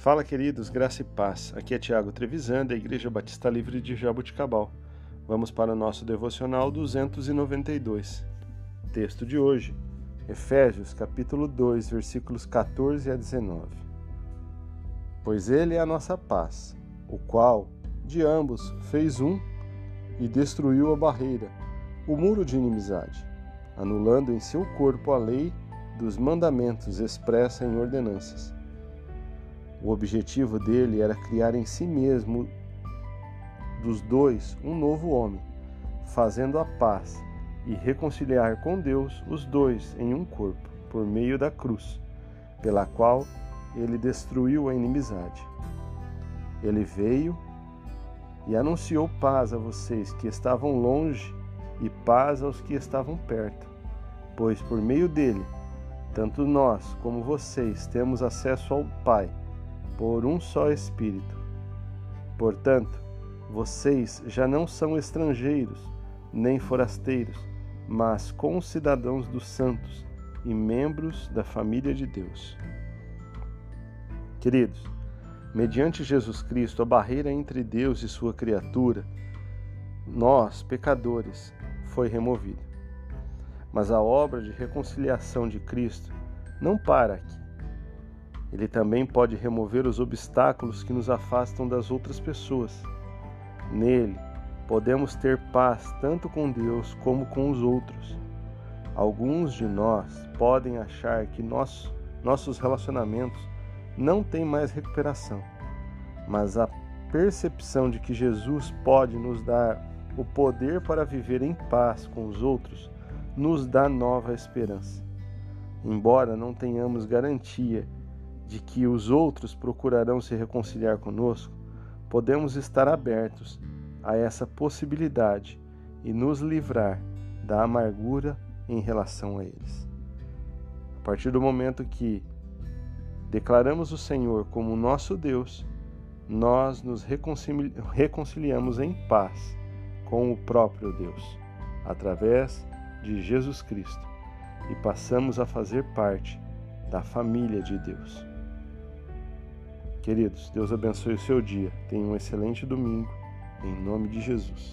Fala, queridos, graça e paz. Aqui é Tiago Trevisan, da Igreja Batista Livre de Jabuticabal. Vamos para o nosso devocional 292. Texto de hoje, Efésios, capítulo 2, versículos 14 a 19. Pois ele é a nossa paz, o qual, de ambos, fez um e destruiu a barreira, o muro de inimizade, anulando em seu corpo a lei dos mandamentos expressa em ordenanças o objetivo dele era criar em si mesmo dos dois um novo homem, fazendo a paz e reconciliar com Deus os dois em um corpo, por meio da cruz, pela qual ele destruiu a inimizade. Ele veio e anunciou paz a vocês que estavam longe e paz aos que estavam perto, pois por meio dele, tanto nós como vocês temos acesso ao Pai por um só Espírito. Portanto, vocês já não são estrangeiros, nem forasteiros, mas concidadãos dos santos e membros da família de Deus. Queridos, mediante Jesus Cristo, a barreira entre Deus e sua criatura, nós, pecadores, foi removida. Mas a obra de reconciliação de Cristo não para aqui. Ele também pode remover os obstáculos que nos afastam das outras pessoas. Nele, podemos ter paz tanto com Deus como com os outros. Alguns de nós podem achar que nossos relacionamentos não têm mais recuperação, mas a percepção de que Jesus pode nos dar o poder para viver em paz com os outros nos dá nova esperança. Embora não tenhamos garantia de que os outros procurarão se reconciliar conosco, podemos estar abertos a essa possibilidade e nos livrar da amargura em relação a eles. A partir do momento que declaramos o Senhor como nosso Deus, nós nos reconcili reconciliamos em paz com o próprio Deus, através de Jesus Cristo, e passamos a fazer parte da família de Deus. Queridos, Deus abençoe o seu dia. Tenha um excelente domingo. Em nome de Jesus.